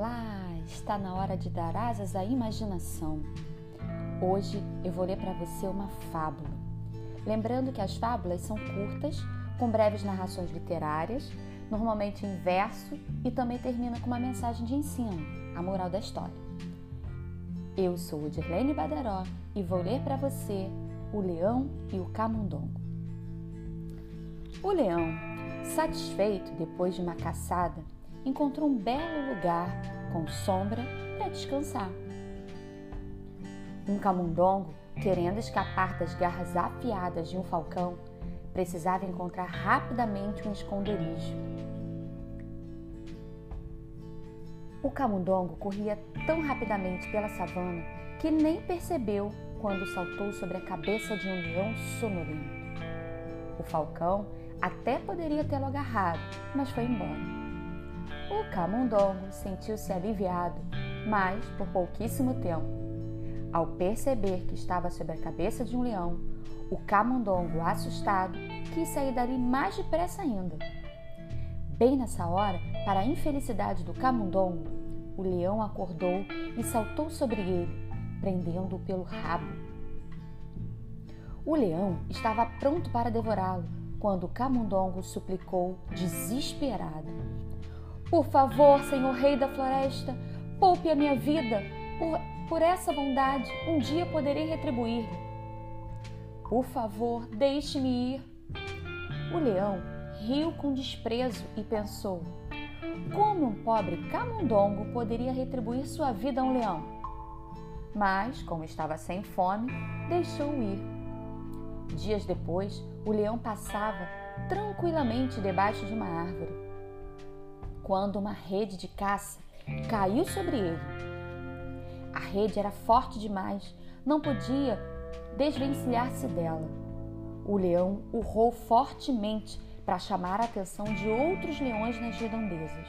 Olá, está na hora de dar asas à imaginação. Hoje eu vou ler para você uma fábula. Lembrando que as fábulas são curtas, com breves narrações literárias, normalmente em verso e também termina com uma mensagem de ensino, a moral da história. Eu sou Dirlene Badaró e vou ler para você O Leão e o Camundongo. O leão, satisfeito depois de uma caçada, encontrou um belo lugar com sombra para descansar. Um camundongo, querendo escapar das garras afiadas de um falcão, precisava encontrar rapidamente um esconderijo. O camundongo corria tão rapidamente pela savana que nem percebeu quando saltou sobre a cabeça de um leão sonolento. O falcão até poderia tê-lo agarrado, mas foi embora. O camundongo sentiu-se aliviado, mas por pouquíssimo tempo. Ao perceber que estava sobre a cabeça de um leão, o camundongo, assustado, quis sair dali mais depressa ainda. Bem nessa hora, para a infelicidade do camundongo, o leão acordou e saltou sobre ele, prendendo-o pelo rabo. O leão estava pronto para devorá-lo quando o camundongo suplicou, desesperado: por favor, Senhor Rei da Floresta, poupe a minha vida. Por, por essa bondade, um dia poderei retribuir. Por favor, deixe-me ir. O leão riu com desprezo e pensou: como um pobre camundongo poderia retribuir sua vida a um leão? Mas, como estava sem fome, deixou-o ir. Dias depois, o leão passava tranquilamente debaixo de uma árvore quando uma rede de caça caiu sobre ele. A rede era forte demais, não podia desvencilhar-se dela. O leão urrou fortemente para chamar a atenção de outros leões nas redondezas.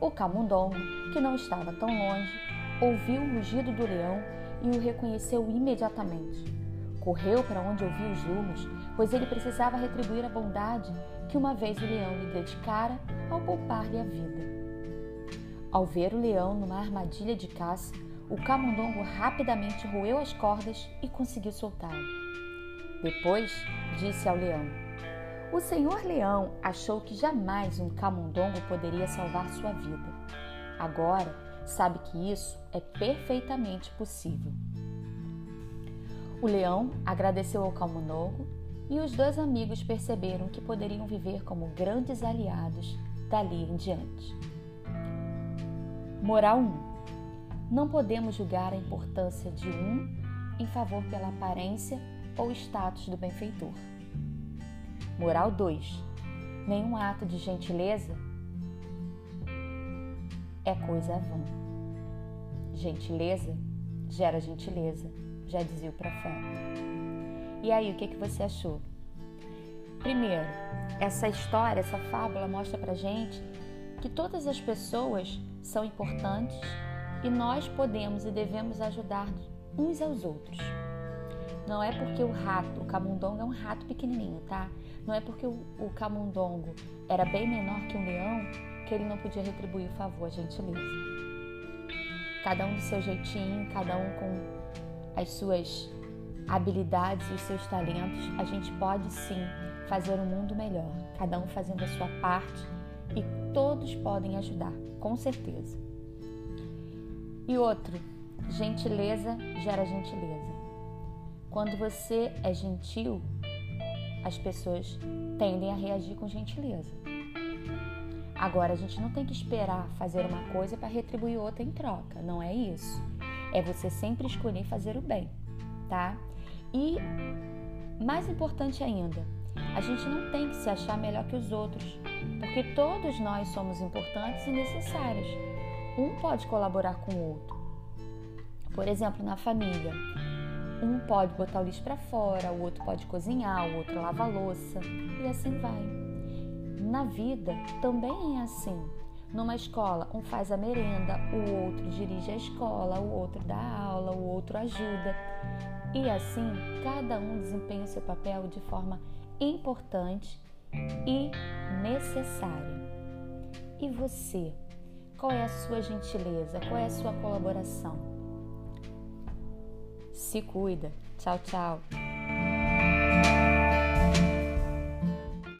O camundongo, que não estava tão longe, ouviu o rugido do leão e o reconheceu imediatamente. Correu para onde ouviu os lumos, pois ele precisava retribuir a bondade que uma vez o leão lhe dedicara ao poupar-lhe a vida. Ao ver o leão numa armadilha de caça, o camundongo rapidamente roeu as cordas e conseguiu soltá-lo. Depois disse ao leão: O senhor leão achou que jamais um camundongo poderia salvar sua vida. Agora sabe que isso é perfeitamente possível. O leão agradeceu ao camundongo e os dois amigos perceberam que poderiam viver como grandes aliados dali em diante. Moral 1. Não podemos julgar a importância de um em favor pela aparência ou status do benfeitor. Moral 2. Nenhum ato de gentileza é coisa vã. Gentileza gera gentileza, já dizia o profeta. E aí, o que, que você achou? Primeiro, essa história, essa fábula mostra pra gente que todas as pessoas são importantes e nós podemos e devemos ajudar uns aos outros. Não é porque o rato, o camundongo é um rato pequenininho, tá? Não é porque o, o camundongo era bem menor que um leão que ele não podia retribuir o favor, a gentileza. Cada um do seu jeitinho, cada um com as suas habilidades e os seus talentos, a gente pode sim fazer um mundo melhor, cada um fazendo a sua parte e todos podem ajudar, com certeza. E outro, gentileza gera gentileza. Quando você é gentil, as pessoas tendem a reagir com gentileza. Agora, a gente não tem que esperar fazer uma coisa para retribuir outra em troca, não é isso. É você sempre escolher fazer o bem, tá? E, mais importante ainda, a gente não tem que se achar melhor que os outros, porque todos nós somos importantes e necessários. Um pode colaborar com o outro. Por exemplo, na família, um pode botar o lixo para fora, o outro pode cozinhar, o outro lava a louça e assim vai. Na vida também é assim. Numa escola, um faz a merenda, o outro dirige a escola, o outro dá aula, o outro ajuda. E assim, cada um desempenha o seu papel de forma importante e necessária. E você? Qual é a sua gentileza? Qual é a sua colaboração? Se cuida. Tchau, tchau.